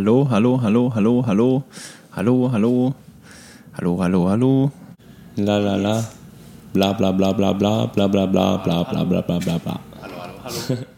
Hallo, hallo, hallo, hallo, hallo, hallo, hallo, hallo, hallo, hallo. La la la. Bla bla bla bla bla bla bla bla bla bla bla bla bla bla. Hallo, hallo, hallo.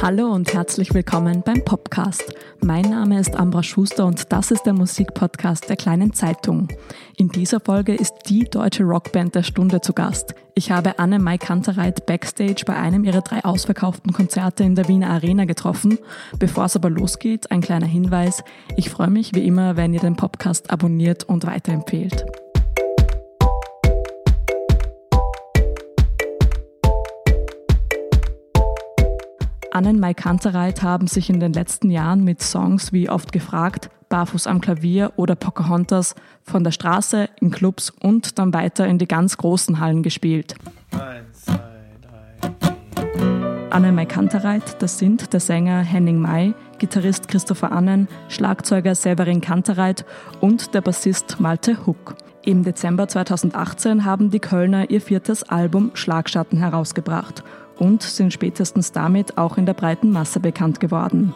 Hallo und herzlich willkommen beim Popcast. Mein Name ist Ambra Schuster und das ist der Musikpodcast der kleinen Zeitung. In dieser Folge ist die deutsche Rockband der Stunde zu Gast. Ich habe Anne Mai Kantereit backstage bei einem ihrer drei ausverkauften Konzerte in der Wiener Arena getroffen. Bevor es aber losgeht, ein kleiner Hinweis. Ich freue mich wie immer, wenn ihr den Podcast abonniert und weiterempfehlt. Annen Mai Kantereit haben sich in den letzten Jahren mit Songs wie oft gefragt, Barfuß am Klavier oder Pocahontas von der Straße in Clubs und dann weiter in die ganz großen Hallen gespielt. Eins, zwei, drei, Anne Mai Kantereit, das sind der Sänger Henning May, Gitarrist Christopher Annen, Schlagzeuger Severin Kantereit und der Bassist Malte Huck. Im Dezember 2018 haben die Kölner ihr viertes Album Schlagschatten herausgebracht und sind spätestens damit auch in der breiten Masse bekannt geworden.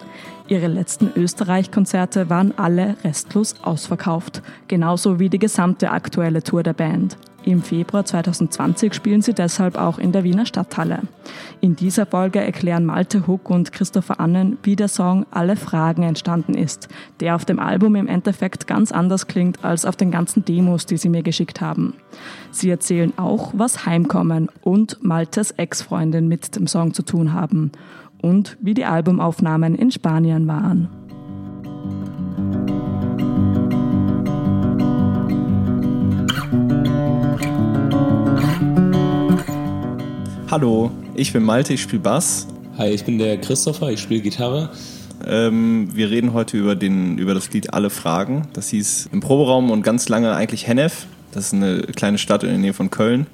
Ihre letzten Österreich-Konzerte waren alle restlos ausverkauft, genauso wie die gesamte aktuelle Tour der Band. Im Februar 2020 spielen sie deshalb auch in der Wiener Stadthalle. In dieser Folge erklären Malte Huck und Christopher Annen, wie der Song Alle Fragen entstanden ist, der auf dem Album im Endeffekt ganz anders klingt als auf den ganzen Demos, die sie mir geschickt haben. Sie erzählen auch, was Heimkommen und Maltes Ex-Freundin mit dem Song zu tun haben und wie die Albumaufnahmen in Spanien waren. Hallo, ich bin Malte, ich spiele Bass. Hi, ich bin der Christopher, ich spiele Gitarre. Ähm, wir reden heute über, den, über das Lied Alle Fragen. Das hieß im Proberaum und ganz lange eigentlich Hennef. Das ist eine kleine Stadt in der Nähe von Köln,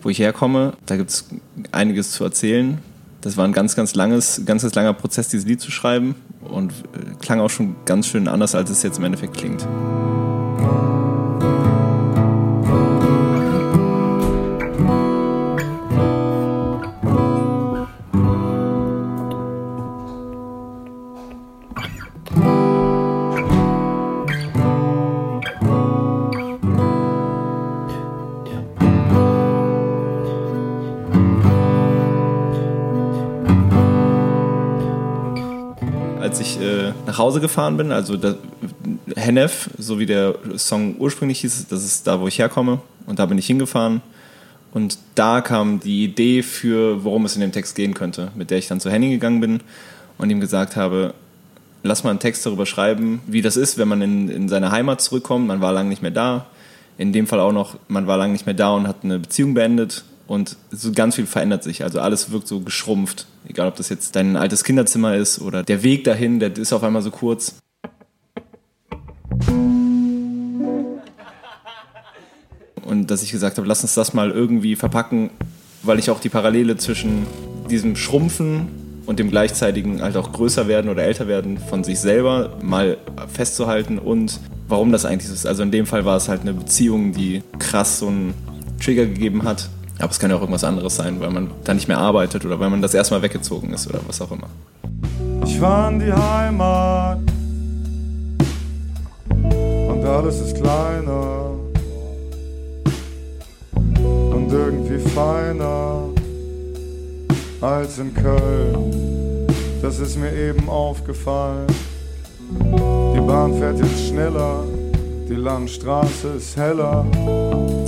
wo ich herkomme. Da gibt es einiges zu erzählen. Das war ein ganz, ganz langes, ganz, ganz langer Prozess, dieses Lied zu schreiben und äh, klang auch schon ganz schön anders, als es jetzt im Endeffekt klingt. Hause gefahren bin, also das, Hennef, so wie der Song ursprünglich hieß, das ist da, wo ich herkomme. Und da bin ich hingefahren. Und da kam die Idee für, worum es in dem Text gehen könnte, mit der ich dann zu Henning gegangen bin und ihm gesagt habe, lass mal einen Text darüber schreiben, wie das ist, wenn man in, in seine Heimat zurückkommt. Man war lange nicht mehr da. In dem Fall auch noch, man war lange nicht mehr da und hat eine Beziehung beendet und so ganz viel verändert sich. Also alles wirkt so geschrumpft. Egal, ob das jetzt dein altes Kinderzimmer ist oder der Weg dahin, der ist auf einmal so kurz. Und dass ich gesagt habe, lass uns das mal irgendwie verpacken, weil ich auch die Parallele zwischen diesem Schrumpfen und dem gleichzeitigen halt auch größer werden oder älter werden von sich selber mal festzuhalten und warum das eigentlich so ist. Also in dem Fall war es halt eine Beziehung, die krass so einen Trigger gegeben hat aber es kann ja auch irgendwas anderes sein, weil man da nicht mehr arbeitet oder weil man das erstmal weggezogen ist oder was auch immer. Ich war in die Heimat und alles ist kleiner und irgendwie feiner als in Köln. Das ist mir eben aufgefallen. Die Bahn fährt jetzt schneller, die Landstraße ist heller.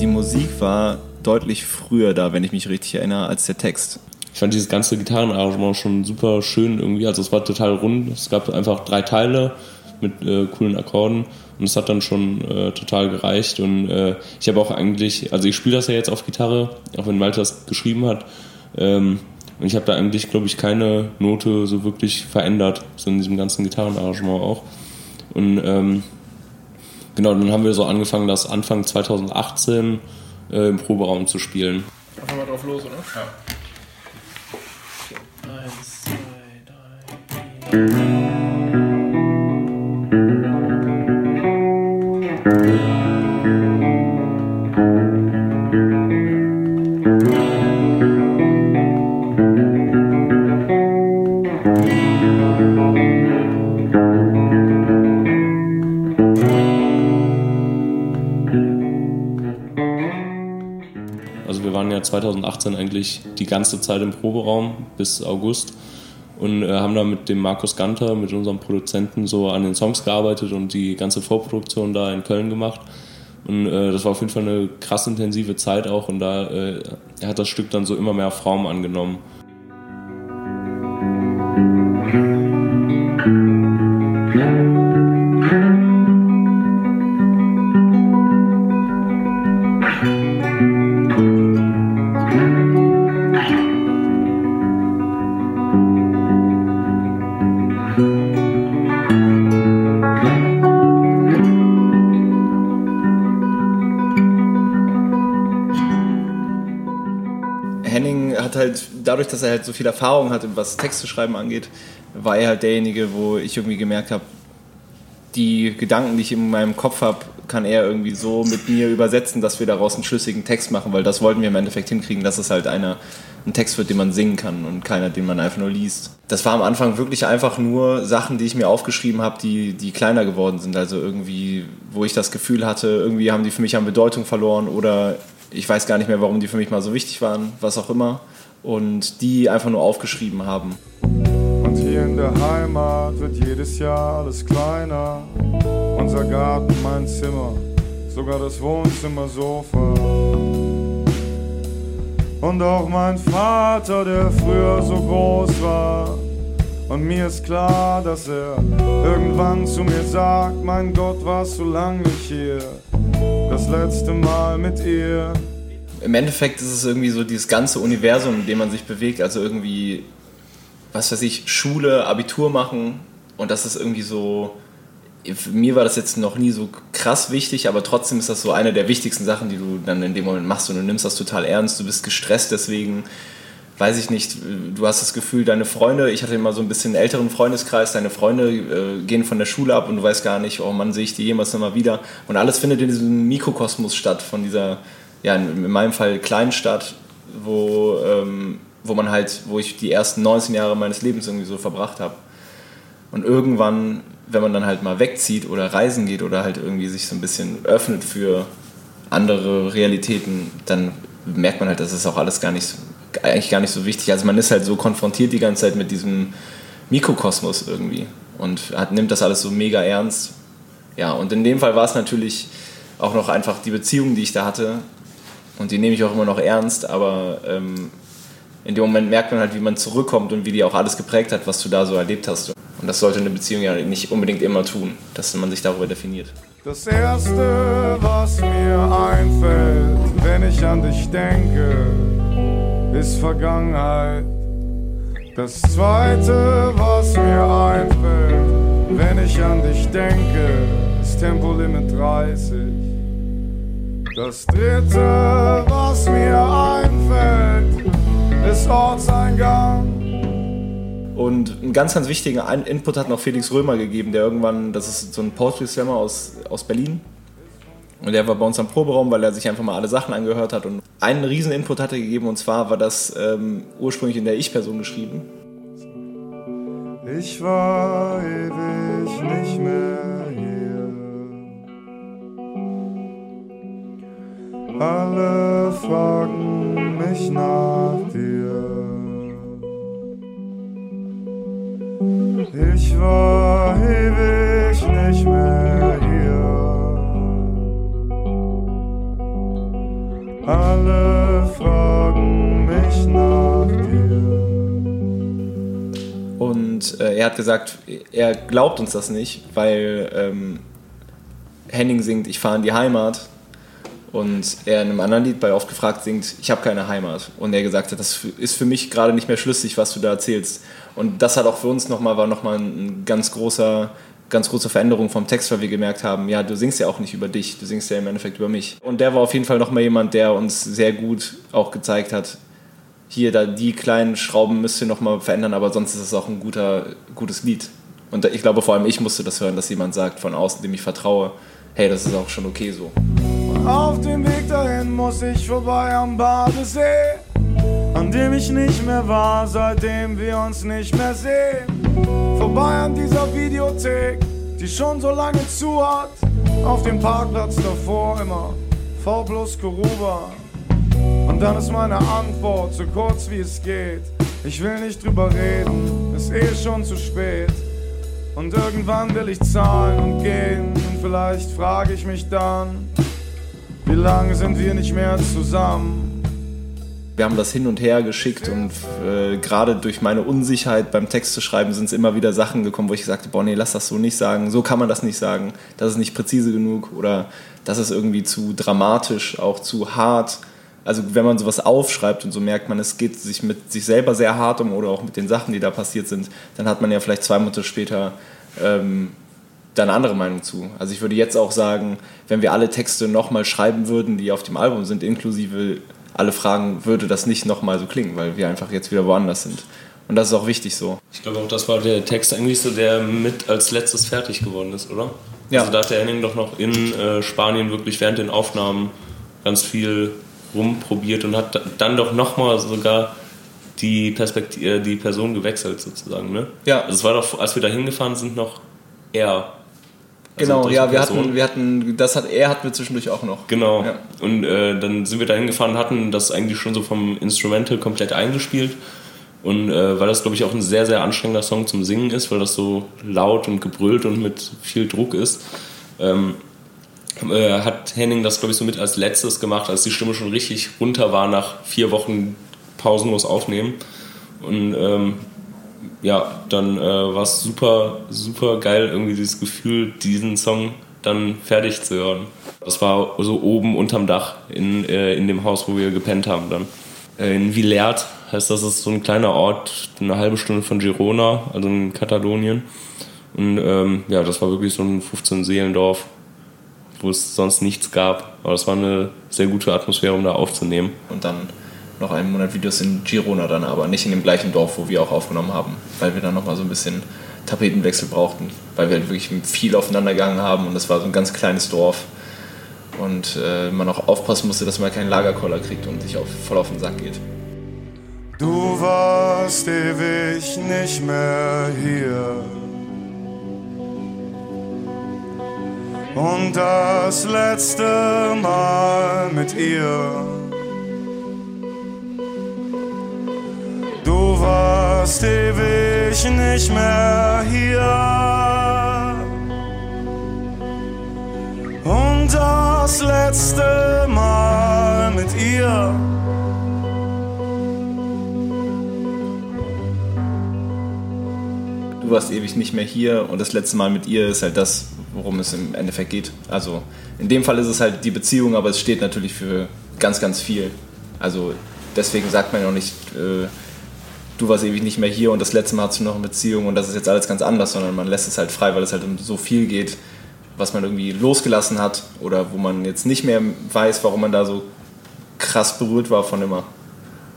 Die Musik war deutlich früher da, wenn ich mich richtig erinnere, als der Text. Ich fand dieses ganze Gitarrenarrangement schon super schön irgendwie. Also es war total rund. Es gab einfach drei Teile mit äh, coolen Akkorden und es hat dann schon äh, total gereicht. Und äh, ich habe auch eigentlich, also ich spiele das ja jetzt auf Gitarre, auch wenn Malte das geschrieben hat. Ähm, und ich habe da eigentlich, glaube ich, keine Note so wirklich verändert, so in diesem ganzen Gitarrenarrangement auch. Und ähm, genau, dann haben wir so angefangen, das Anfang 2018 äh, im Proberaum zu spielen. Einfach mal drauf los, oder? Ja. Eins, zwei, drei. 2018 eigentlich die ganze Zeit im Proberaum bis August und äh, haben da mit dem Markus Ganter, mit unserem Produzenten, so an den Songs gearbeitet und die ganze Vorproduktion da in Köln gemacht. Und äh, das war auf jeden Fall eine krass intensive Zeit auch und da äh, hat das Stück dann so immer mehr Form angenommen. Dadurch, dass er halt so viel Erfahrung hat, was Texte schreiben angeht, war er halt derjenige, wo ich irgendwie gemerkt habe, die Gedanken, die ich in meinem Kopf habe, kann er irgendwie so mit mir übersetzen, dass wir daraus einen schlüssigen Text machen, weil das wollten wir im Endeffekt hinkriegen, dass es halt einer, ein Text wird, den man singen kann und keiner, den man einfach nur liest. Das war am Anfang wirklich einfach nur Sachen, die ich mir aufgeschrieben habe, die, die kleiner geworden sind. Also irgendwie, wo ich das Gefühl hatte, irgendwie haben die für mich an Bedeutung verloren oder ich weiß gar nicht mehr, warum die für mich mal so wichtig waren, was auch immer. Und die einfach nur aufgeschrieben haben. Und hier in der Heimat wird jedes Jahr alles kleiner. Unser Garten, mein Zimmer, sogar das Wohnzimmersofa. Und auch mein Vater, der früher so groß war. Und mir ist klar, dass er irgendwann zu mir sagt, mein Gott, warst du lang nicht hier. Das letzte Mal mit ihr. Im Endeffekt ist es irgendwie so dieses ganze Universum, in dem man sich bewegt. Also irgendwie, was weiß ich, Schule, Abitur machen. Und das ist irgendwie so. Mir war das jetzt noch nie so krass wichtig, aber trotzdem ist das so eine der wichtigsten Sachen, die du dann in dem Moment machst und du nimmst das total ernst. Du bist gestresst deswegen weiß ich nicht, du hast das Gefühl, deine Freunde, ich hatte immer so ein bisschen einen älteren Freundeskreis, deine Freunde äh, gehen von der Schule ab und du weißt gar nicht, oh Mann, sehe ich die jemals nochmal wieder. Und alles findet in diesem Mikrokosmos statt, von dieser, ja, in meinem Fall kleinen Stadt, wo, ähm, wo man halt, wo ich die ersten 19 Jahre meines Lebens irgendwie so verbracht habe. Und irgendwann, wenn man dann halt mal wegzieht oder reisen geht oder halt irgendwie sich so ein bisschen öffnet für andere Realitäten, dann merkt man halt, dass es auch alles gar nicht, eigentlich gar nicht so wichtig. Also man ist halt so konfrontiert die ganze Zeit mit diesem Mikrokosmos irgendwie und hat, nimmt das alles so mega ernst. Ja, und in dem Fall war es natürlich auch noch einfach die Beziehung, die ich da hatte. Und die nehme ich auch immer noch ernst, aber ähm, in dem Moment merkt man halt, wie man zurückkommt und wie die auch alles geprägt hat, was du da so erlebt hast. Und das sollte eine Beziehung ja nicht unbedingt immer tun, dass man sich darüber definiert. Das erste, was mir einfällt, wenn ich an dich denke, ist Vergangenheit. Das zweite, was mir einfällt, wenn ich an dich denke, ist Tempolimit 30. Das dritte, was mir einfällt, ist Ortseingang. Und einen ganz, ganz wichtigen Input hat noch Felix Römer gegeben, der irgendwann, das ist so ein Poetry Slammer aus, aus Berlin. Und der war bei uns am Proberaum, weil er sich einfach mal alle Sachen angehört hat. Und einen riesen Input hat er gegeben, und zwar war das ähm, ursprünglich in der Ich-Person geschrieben. Ich war ewig nicht mehr Alle fragen mich nach dir. Ich war ewig nicht mehr hier. Alle fragen mich nach dir. Und äh, er hat gesagt, er glaubt uns das nicht, weil ähm, Henning singt, ich fahre in die Heimat. Und er in einem anderen Lied bei Oft gefragt singt, ich habe keine Heimat. Und er gesagt hat, das ist für mich gerade nicht mehr schlüssig, was du da erzählst. Und das hat auch für uns nochmal, war nochmal ein ganz großer, ganz große Veränderung vom Text, weil wir gemerkt haben, ja, du singst ja auch nicht über dich, du singst ja im Endeffekt über mich. Und der war auf jeden Fall nochmal jemand, der uns sehr gut auch gezeigt hat, hier, da die kleinen Schrauben müsst ihr nochmal verändern, aber sonst ist es auch ein guter, gutes Lied. Und ich glaube, vor allem ich musste das hören, dass jemand sagt von außen, dem ich vertraue, hey, das ist auch schon okay so. Auf dem Weg dahin muss ich vorbei am Badesee. an dem ich nicht mehr war, seitdem wir uns nicht mehr sehen. Vorbei an dieser Videothek, die schon so lange zu hat. Auf dem Parkplatz davor immer V plus Kuruba. Und dann ist meine Antwort so kurz wie es geht. Ich will nicht drüber reden, ist eh schon zu spät. Und irgendwann will ich zahlen und gehen. Und vielleicht frage ich mich dann, wie lange sind wir nicht mehr zusammen? wir haben das hin und her geschickt und äh, gerade durch meine Unsicherheit beim Text zu schreiben sind es immer wieder Sachen gekommen, wo ich sagte, boah, nee, lass das so nicht sagen, so kann man das nicht sagen, das ist nicht präzise genug oder das ist irgendwie zu dramatisch, auch zu hart. Also wenn man sowas aufschreibt und so merkt man, es geht sich mit sich selber sehr hart um oder auch mit den Sachen, die da passiert sind, dann hat man ja vielleicht zwei Monate später ähm, da eine andere Meinung zu. Also ich würde jetzt auch sagen, wenn wir alle Texte nochmal schreiben würden, die auf dem Album sind, inklusive alle fragen, würde das nicht nochmal so klingen, weil wir einfach jetzt wieder woanders sind. Und das ist auch wichtig so. Ich glaube auch, das war der Text eigentlich so, der mit als letztes fertig geworden ist, oder? Ja. Also da hat der Henning doch noch in äh, Spanien wirklich während den Aufnahmen ganz viel rumprobiert und hat dann doch nochmal sogar die, Perspektive, äh, die Person gewechselt sozusagen, ne? Ja. Also es war doch, als wir da hingefahren sind, noch er also genau, ja, wir hatten, wir hatten, das hat er hatten wir zwischendurch auch noch. Genau. Ja. Und äh, dann sind wir da hingefahren, hatten das eigentlich schon so vom Instrumental komplett eingespielt. Und äh, weil das, glaube ich, auch ein sehr, sehr anstrengender Song zum Singen ist, weil das so laut und gebrüllt und mit viel Druck ist, ähm, äh, hat Henning das, glaube ich, so mit als letztes gemacht, als die Stimme schon richtig runter war nach vier Wochen pausenlos aufnehmen. Und ähm, ja, dann äh, war es super, super geil, irgendwie dieses Gefühl, diesen Song dann fertig zu hören. Das war so oben unterm Dach in, äh, in dem Haus, wo wir gepennt haben dann. Äh, in Villert heißt das, ist so ein kleiner Ort, eine halbe Stunde von Girona, also in Katalonien. Und ähm, ja, das war wirklich so ein 15-Seelendorf, wo es sonst nichts gab. Aber es war eine sehr gute Atmosphäre, um da aufzunehmen. Und dann noch einen Monat Videos in Girona dann aber, nicht in dem gleichen Dorf, wo wir auch aufgenommen haben, weil wir dann nochmal so ein bisschen Tapetenwechsel brauchten, weil wir halt wirklich viel aufeinander gegangen haben und das war so ein ganz kleines Dorf und äh, man auch aufpassen musste, dass man keinen Lagerkoller kriegt und sich auf, voll auf den Sack geht. Du warst ewig nicht mehr hier. Und das letzte Mal mit ihr warst ewig nicht mehr hier. Und das letzte Mal mit ihr. Du warst ewig nicht mehr hier und das letzte Mal mit ihr ist halt das, worum es im Endeffekt geht. Also in dem Fall ist es halt die Beziehung, aber es steht natürlich für ganz, ganz viel. Also deswegen sagt man ja auch nicht, äh, du warst ewig nicht mehr hier und das letzte Mal hast du noch eine Beziehung und das ist jetzt alles ganz anders, sondern man lässt es halt frei, weil es halt um so viel geht, was man irgendwie losgelassen hat oder wo man jetzt nicht mehr weiß, warum man da so krass berührt war von immer.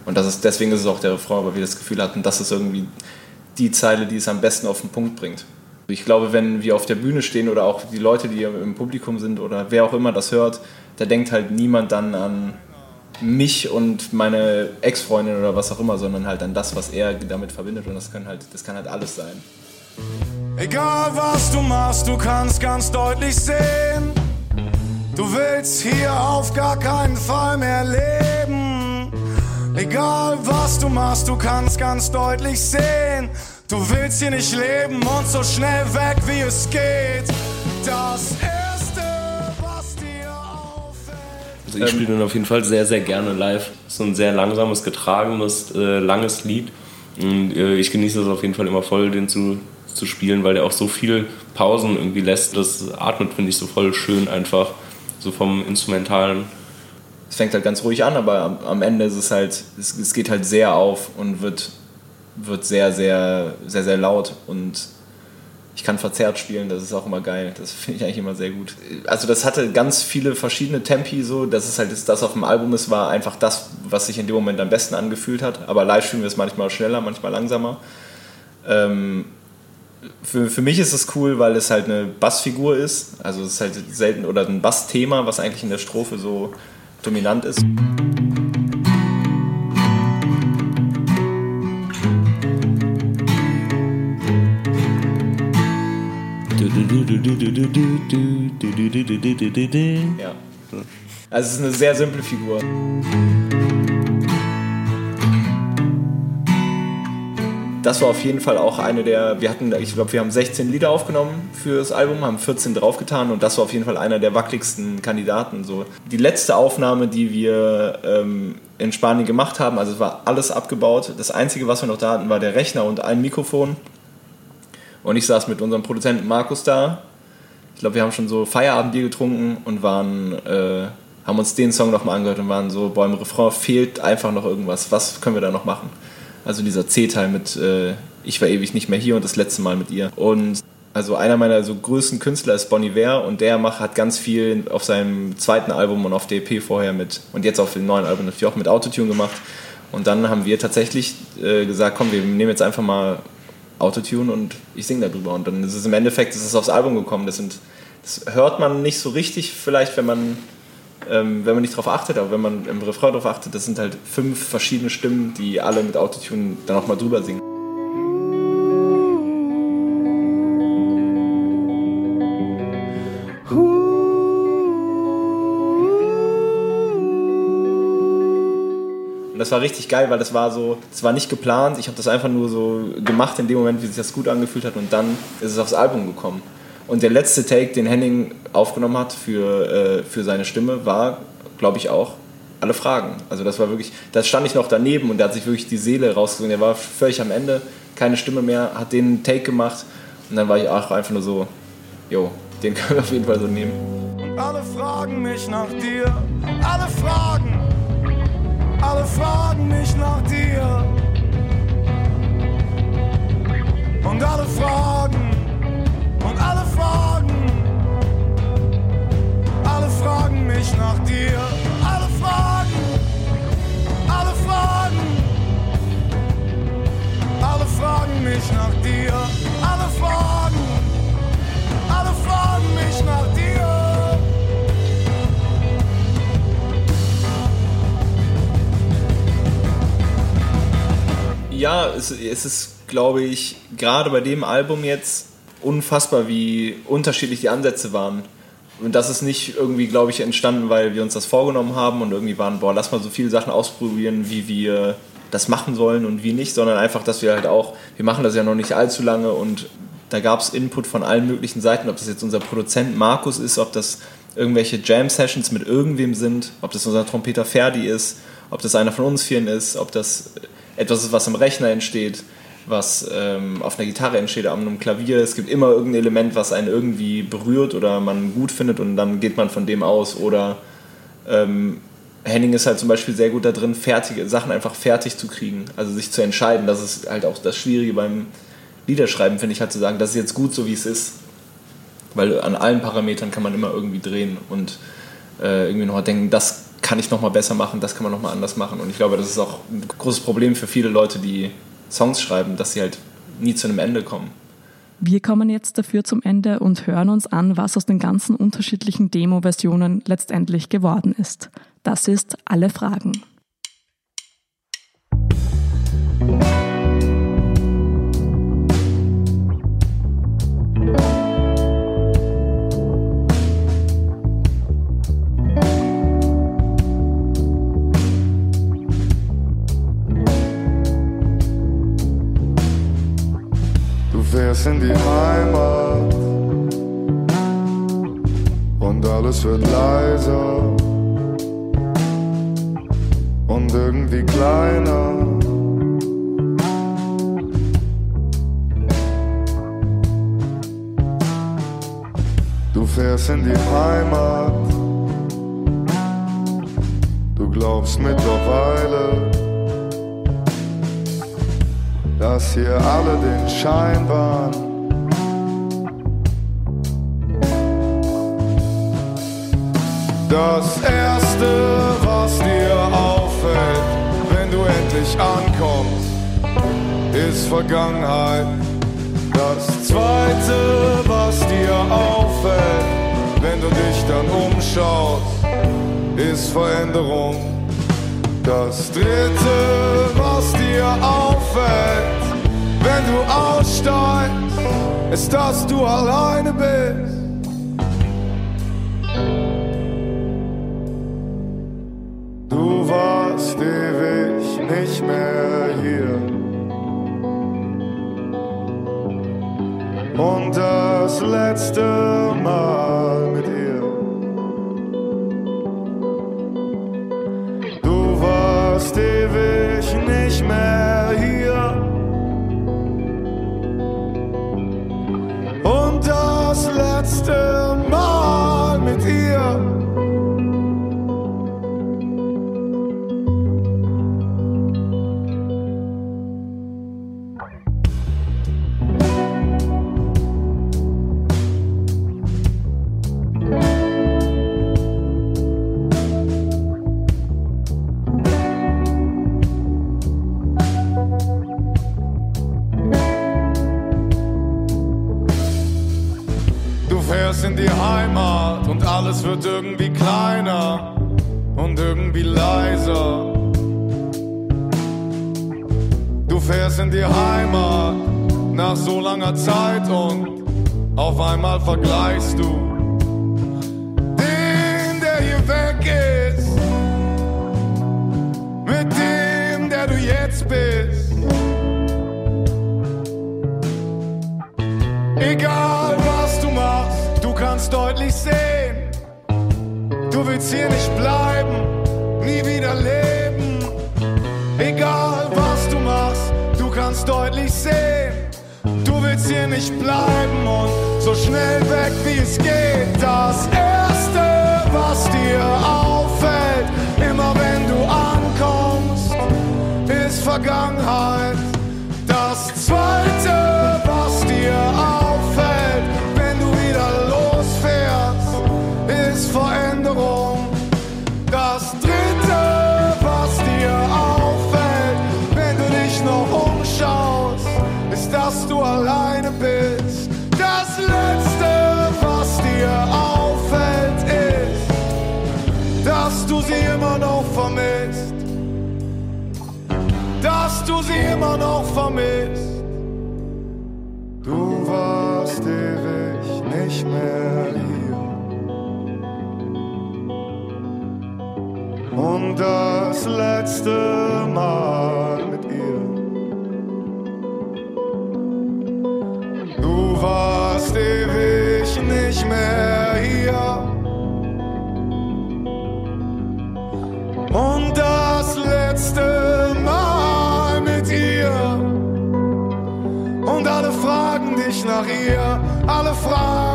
Und das ist, deswegen ist es auch der Refrain, weil wir das Gefühl hatten, das ist irgendwie die Zeile, die es am besten auf den Punkt bringt. Ich glaube, wenn wir auf der Bühne stehen oder auch die Leute, die im Publikum sind oder wer auch immer das hört, da denkt halt niemand dann an mich und meine Ex-Freundin oder was auch immer, sondern halt an das, was er damit verbindet und das kann halt, das kann halt alles sein. Egal was du machst, du kannst ganz deutlich sehen, du willst hier auf gar keinen Fall mehr leben. Egal was du machst, du kannst ganz deutlich sehen, du willst hier nicht leben und so schnell weg wie es geht. Das ist Also ich spiele den auf jeden Fall sehr, sehr gerne live. So ein sehr langsames, getragenes, äh, langes Lied. Und äh, ich genieße es auf jeden Fall immer voll, den zu, zu spielen, weil der auch so viel Pausen irgendwie lässt. Das atmet, finde ich, so voll schön einfach. So vom Instrumentalen. Es fängt halt ganz ruhig an, aber am, am Ende ist es halt, es, es geht halt sehr auf und wird, wird sehr, sehr, sehr, sehr laut. Und ich kann verzerrt spielen, das ist auch immer geil. Das finde ich eigentlich immer sehr gut. Also das hatte ganz viele verschiedene Tempi so, dass es halt das auf dem Album ist, war einfach das, was sich in dem Moment am besten angefühlt hat. Aber live spielen wir es manchmal schneller, manchmal langsamer. Ähm, für, für mich ist es cool, weil es halt eine Bassfigur ist. Also es ist halt selten, oder ein Bassthema, was eigentlich in der Strophe so dominant ist. Ja. Also es ist eine sehr simple Figur. Das war auf jeden Fall auch eine der, wir hatten, ich glaube, wir haben 16 Lieder aufgenommen für das Album, haben 14 draufgetan und das war auf jeden Fall einer der wackeligsten Kandidaten. So. Die letzte Aufnahme, die wir ähm, in Spanien gemacht haben, also es war alles abgebaut. Das Einzige, was wir noch da hatten, war der Rechner und ein Mikrofon. Und ich saß mit unserem Produzenten Markus da. Ich glaube, wir haben schon so Feierabendbier getrunken und waren, äh, haben uns den Song nochmal angehört und waren so, boah, im Refrain fehlt einfach noch irgendwas. Was können wir da noch machen? Also dieser C-Teil mit äh, Ich war ewig nicht mehr hier und das letzte Mal mit ihr. Und also einer meiner so größten Künstler ist Bonnie Iver und der macht, hat ganz viel auf seinem zweiten Album und auf der EP vorher mit und jetzt auf dem neuen Album natürlich auch mit Autotune gemacht. Und dann haben wir tatsächlich äh, gesagt, komm, wir nehmen jetzt einfach mal Autotune und ich singe darüber. Und dann ist es im Endeffekt ist es aufs Album gekommen. Das, sind, das hört man nicht so richtig, vielleicht, wenn man ähm, wenn man nicht darauf achtet, aber wenn man im Refrain darauf achtet, das sind halt fünf verschiedene Stimmen, die alle mit Autotune dann auch mal drüber singen. Das war richtig geil, weil das war so, das war nicht geplant. Ich habe das einfach nur so gemacht in dem Moment, wie sich das gut angefühlt hat und dann ist es aufs Album gekommen. Und der letzte Take, den Henning aufgenommen hat für, äh, für seine Stimme, war, glaube ich, auch alle Fragen. Also das war wirklich, da stand ich noch daneben und der hat sich wirklich die Seele rausgesungen. Der war völlig am Ende, keine Stimme mehr, hat den Take gemacht und dann war ich auch einfach nur so, jo, den können wir auf jeden Fall so nehmen. Und alle fragen mich nach dir, alle fragen, alle fragen mich nach dir. Und alle fragen, und alle fragen, alle fragen mich nach dir. Alle fragen, alle fragen, alle fragen mich nach dir. Alle fragen, Ja, es, es ist, glaube ich, gerade bei dem Album jetzt unfassbar, wie unterschiedlich die Ansätze waren. Und das ist nicht irgendwie, glaube ich, entstanden, weil wir uns das vorgenommen haben und irgendwie waren, boah, lass mal so viele Sachen ausprobieren, wie wir das machen sollen und wie nicht, sondern einfach, dass wir halt auch, wir machen das ja noch nicht allzu lange und da gab es Input von allen möglichen Seiten, ob das jetzt unser Produzent Markus ist, ob das irgendwelche Jam-Sessions mit irgendwem sind, ob das unser Trompeter Ferdi ist, ob das einer von uns vieren ist, ob das etwas ist, was im Rechner entsteht was ähm, auf einer Gitarre entsteht, an einem Klavier. Es gibt immer irgendein Element, was einen irgendwie berührt oder man gut findet und dann geht man von dem aus. Oder ähm, Henning ist halt zum Beispiel sehr gut da drin, fertige Sachen einfach fertig zu kriegen, also sich zu entscheiden. Das ist halt auch das Schwierige beim Liederschreiben, finde ich halt zu sagen, das ist jetzt gut so, wie es ist. Weil an allen Parametern kann man immer irgendwie drehen und äh, irgendwie noch denken, das kann ich noch mal besser machen, das kann man noch mal anders machen. Und ich glaube, das ist auch ein großes Problem für viele Leute, die Songs schreiben, dass sie halt nie zu einem Ende kommen. Wir kommen jetzt dafür zum Ende und hören uns an, was aus den ganzen unterschiedlichen Demo-Versionen letztendlich geworden ist. Das ist alle Fragen. Du alles wird leiser und irgendwie kleiner. Du fährst in die Heimat, du glaubst mittlerweile dass hier alle den Schein waren. Das erste, was dir auffällt, wenn du endlich ankommst, ist Vergangenheit. Das zweite, was dir auffällt, wenn du dich dann umschaust, ist Veränderung. Das dritte, was dir auffällt, wenn du aussteigst, ist, dass du alleine bist. Das letzte Mal kleiner und irgendwie leiser. Du fährst in die Heimat nach so langer Zeit und auf einmal vergleichst du den, der hier weg ist, mit dem, der du jetzt bist. Egal was du machst, du kannst deutlich sehen, du willst hier nicht bleiben, nie wieder leben. Egal was du machst, du kannst deutlich sehen, du willst hier nicht bleiben und so schnell weg wie es geht. Das erste, was dir auffällt, immer wenn du ankommst, ist Vergangenheit. Dass du sie immer noch vermisst. Du warst ewig nicht mehr hier. Und das letzte Mal mit ihr. Ihr. Alle fragen,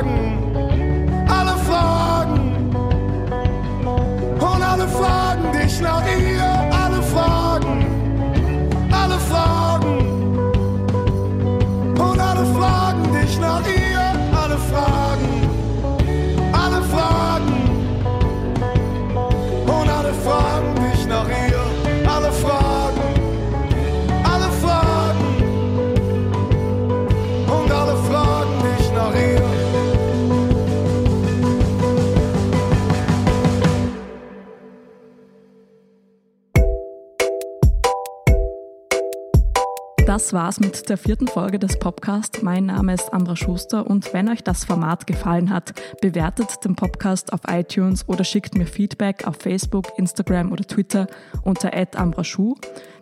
Das war's mit der vierten Folge des Podcasts. Mein Name ist Ambra Schuster und wenn euch das Format gefallen hat, bewertet den Podcast auf iTunes oder schickt mir Feedback auf Facebook, Instagram oder Twitter unter @ambraschuh.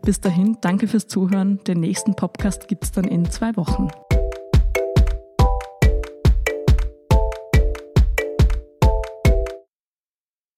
Bis dahin, danke fürs Zuhören. Den nächsten Podcast gibt's dann in zwei Wochen.